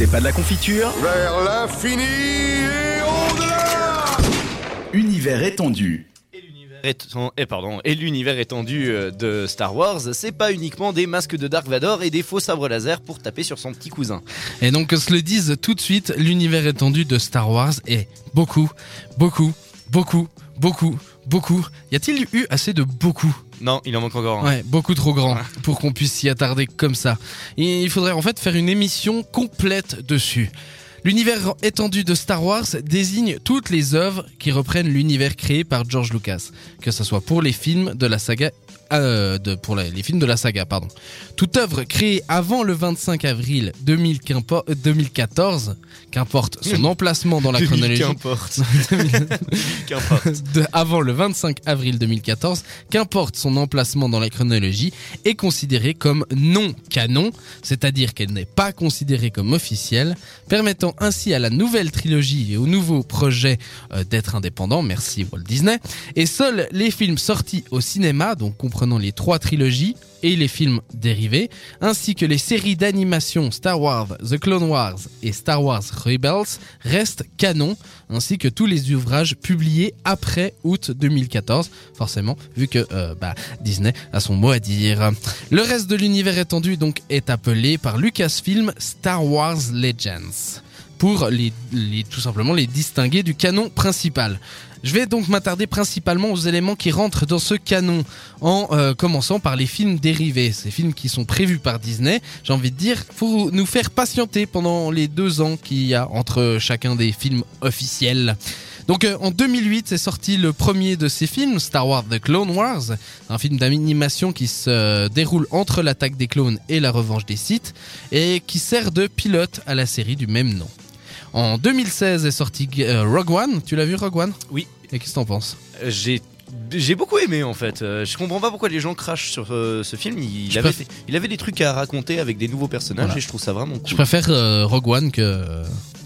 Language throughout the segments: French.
C'est pas de la confiture Vers l'infini et au-delà Univers étendu. Et pardon, et l'univers étendu euh, de Star Wars, c'est pas uniquement des masques de Dark Vador et des faux sabres laser pour taper sur son petit cousin. Et donc, que se le dise tout de suite, l'univers étendu de Star Wars est beaucoup, beaucoup, beaucoup, beaucoup, beaucoup. Y a-t-il eu assez de beaucoup Non, il en manque encore un. Ouais, beaucoup trop grand pour qu'on puisse s'y attarder comme ça. Et il faudrait en fait faire une émission complète dessus. L'univers étendu de Star Wars désigne toutes les œuvres qui reprennent l'univers créé par George Lucas, que ce soit pour les films de la saga euh, de, pour les films de la saga, pardon. Toute œuvre créée avant le 25 avril 2000 qu'impo- euh, 2014, qu'importe son emplacement dans la chronologie, Qu'importe. Avant le 25 avril 2014, qu'importe son emplacement dans la chronologie, est considérée comme non canon, c'est-à-dire qu'elle n'est pas considérée comme officielle, permettant ainsi à la nouvelle trilogie et au nouveau projet euh, d'être indépendant, merci Walt Disney, et seuls les films sortis au cinéma, donc comprenant les trois trilogies, et les films dérivés, ainsi que les séries d'animation Star Wars, The Clone Wars et Star Wars Rebels restent canon, ainsi que tous les ouvrages publiés après août 2014, forcément, vu que euh, bah, Disney a son mot à dire. Le reste de l'univers étendu donc est appelé par Lucasfilm Star Wars Legends pour les, tout simplement les distinguer du canon principal. Je vais donc m'attarder principalement aux éléments qui rentrent dans ce canon, en euh, commençant par les films dérivés, ces films qui sont prévus par Disney, j'ai envie de dire, pour nous faire patienter pendant les deux ans qu'il y a entre chacun des films officiels. Donc euh, en 2008 est sorti le premier de ces films, Star Wars The Clone Wars, un film d'animation qui se déroule entre l'attaque des clones et la revanche des Sith, et qui sert de pilote à la série du même nom. En 2016 est sorti euh, Rogue One, tu l'as vu Rogue One? Oui. Et qu'est-ce que t'en penses? J'ai j'ai beaucoup aimé en fait. Euh, je comprends pas pourquoi les gens crachent sur euh, ce film. Il Je avait, préfère- il avait des trucs à raconter avec des nouveaux personnages Voilà. et je trouve ça vraiment Je cool. préfère euh, Rogue One que,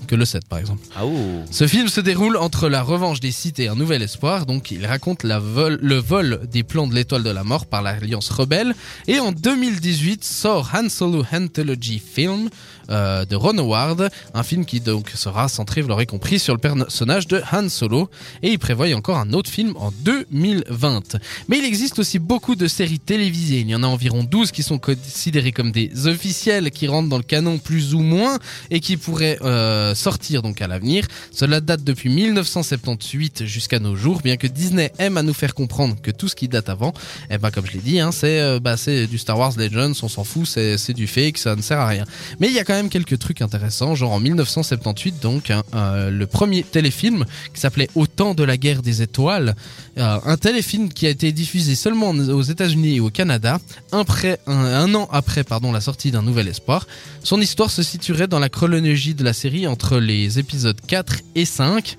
que le 7 par exemple. Ah oh. Ce film se déroule entre la revanche des Sith et un nouvel espoir, donc il raconte la vol- le vol des plans de l'étoile de la mort par l'Alliance rebelle. Et en 2018 sort Han Solo Anthology Film euh, de Ron Howard, un film qui donc sera centré, vous l'aurez compris, sur le personnage de Han Solo. Et il prévoit encore un autre film en 2020. Mais il existe aussi beaucoup de séries télévisées. Il y en a environ 12 qui sont considérées comme des officielles, qui rentrent dans le canon plus ou moins et qui pourraient euh, sortir donc à l'avenir. Cela date depuis 1978 jusqu'à nos jours, bien que Disney aime à nous faire comprendre que tout ce qui date avant, eh ben comme je l'ai dit, hein, c'est euh, bah, du Star Wars Legends, on s'en fout, c'est c'est du fake, ça ne sert à rien. Mais il y a quand même quelques trucs intéressants, genre en 1978 donc hein, euh, le premier téléfilm qui s'appelait Au temps de la guerre des étoiles, euh, un téléfilm qui a été diffusé seulement aux États-Unis et au Canada, un, près- un, an après pardon la sortie d'un Nouvel Espoir. Son histoire se situerait dans la chronologie de la série entre les épisodes 4 et 5.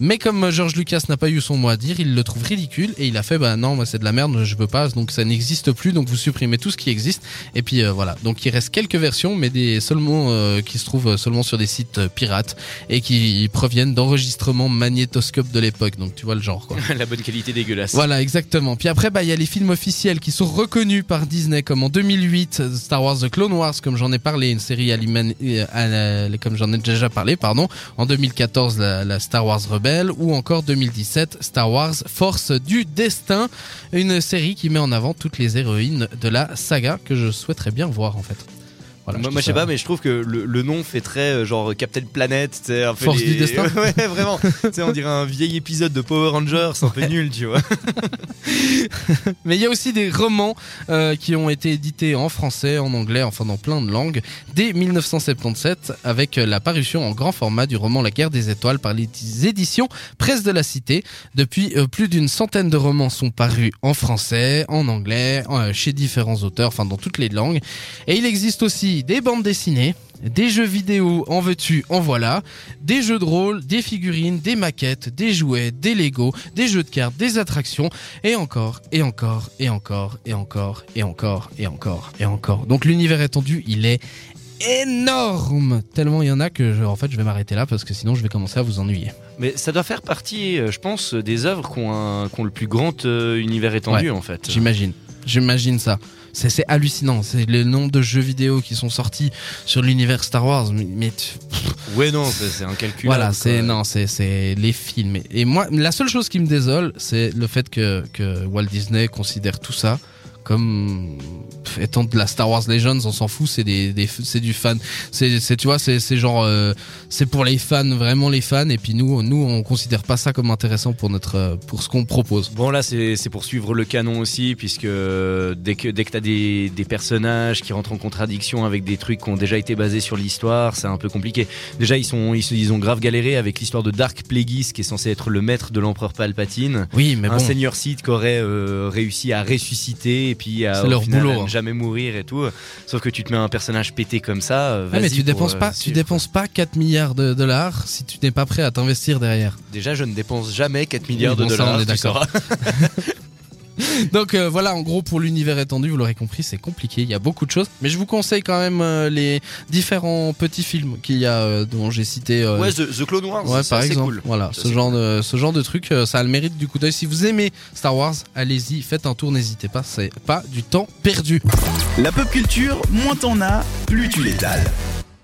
Mais comme George Lucas n'a pas eu son mot à dire, il le trouve ridicule et il a fait bah non, moi c'est de la merde, je veux pas, donc ça n'existe plus, donc vous supprimez tout ce qui existe. Et puis euh, voilà, donc il reste quelques versions, mais des seulement euh, qui se trouvent seulement sur des sites euh, pirates et qui proviennent d'enregistrements magnétoscopes de l'époque. Donc tu vois le genre quoi. la bonne qualité dégueulasse. Voilà, exactement. Puis après, bah, il y a les films officiels qui sont reconnus par Disney, comme en 2008, Star Wars The Clone Wars, comme j'en ai parlé, une série euh, à la- comme j'en ai déjà parlé, pardon. En 2014, la, la Star Wars Rebelle, ou encore 2017, Star Wars Force du Destin, une série qui met en avant toutes les héroïnes de la saga que je souhaiterais bien voir en fait. Voilà, moi, je sais pas, mais je trouve que le, le nom fait très euh, genre Captain Planet. sais, un peu Force les- du destin Ouais, vraiment. tu sais, on dirait un vieil épisode de Power Rangers, un peu nul, tu vois. Mais il y a aussi des romans euh, qui ont été édités en français, en anglais, enfin dans plein de langues, dès 1977, avec la parution en grand format du roman La guerre des étoiles par les éditions Presse de la Cité. Depuis, euh, plus d'une centaine de romans sont parus en français, en anglais, euh, chez différents auteurs, enfin dans toutes les langues. Et il existe aussi des bandes dessinées. Des jeux vidéo en veux-tu, en voilà, des jeux de rôle, des figurines, des maquettes, des jouets, des Lego, des jeux de cartes, des attractions, et encore, et encore, et encore, et encore, et encore, et encore, et encore. Donc l'univers étendu, il est énorme Tellement il y en a que je- en fait je vais m'arrêter là parce que sinon je vais commencer à vous ennuyer. Mais ça doit faire partie, euh, je pense, des œuvres qui ont, un- qui ont le plus grand euh, univers étendu en fait. J'imagine. J'imagine ça. C'est hallucinant. C'est le nombre de jeux vidéo qui sont sortis sur l'univers Star Wars. Mais, Ouais, non, c'est c'est incalculable. voilà, c'est non, c'est c'est les films. Et moi, la seule chose qui me désole, c'est le fait que que Walt Disney considère tout ça comme étant de la Star Wars Legends, on s'en fout, c'est des, des c'est du fan. C'est c'est tu vois, c'est c'est genre euh, c'est pour les fans, vraiment les fans et puis nous nous on considère pas ça comme intéressant pour notre euh, pour ce qu'on propose. Bon là c'est c'est pour suivre le canon aussi puisque euh, dès que dès que t'as des, des personnages qui rentrent en contradiction avec des trucs qui ont déjà été basés sur l'histoire c'est un peu compliqué. Déjà ils sont ils, ils ont grave galéré avec l'histoire de Dark Plagueis qui est censé être le maître de l'empereur Palpatine. Oui, mais un bon. seigneur Sith qui aurait euh, réussi à ressusciter et puis à, C'est au leur final, boulot, hein. jamais mourir et tout. Sauf que tu te mets un personnage pété comme ça. euh, Ouais, mais vas-y tu pour, dépenses euh, pas, tu suivre. dépenses pas 4 milliards de dollars si tu n'es pas prêt à t'investir derrière. Déjà je ne dépense jamais 4 milliards Oui, bon, de ça, on dollars. est tu d'accord. sauras. Donc euh, voilà, en gros pour l'univers étendu, vous l'aurez compris, c'est compliqué, il y a beaucoup de choses, mais je vous conseille quand même euh, les différents petits films qu'il y a euh, dont j'ai cité euh, Ouais, The, The Clone Wars, Ouais, ça, par c'est exemple. cool. Voilà, Ça, ce c'est genre de ce genre de truc, euh, ça a le mérite du coup d'œil. Si vous aimez Star Wars, allez-y, faites un tour, n'hésitez pas, c'est pas du temps perdu. La pop culture, moins t'en as, plus tu l'étales.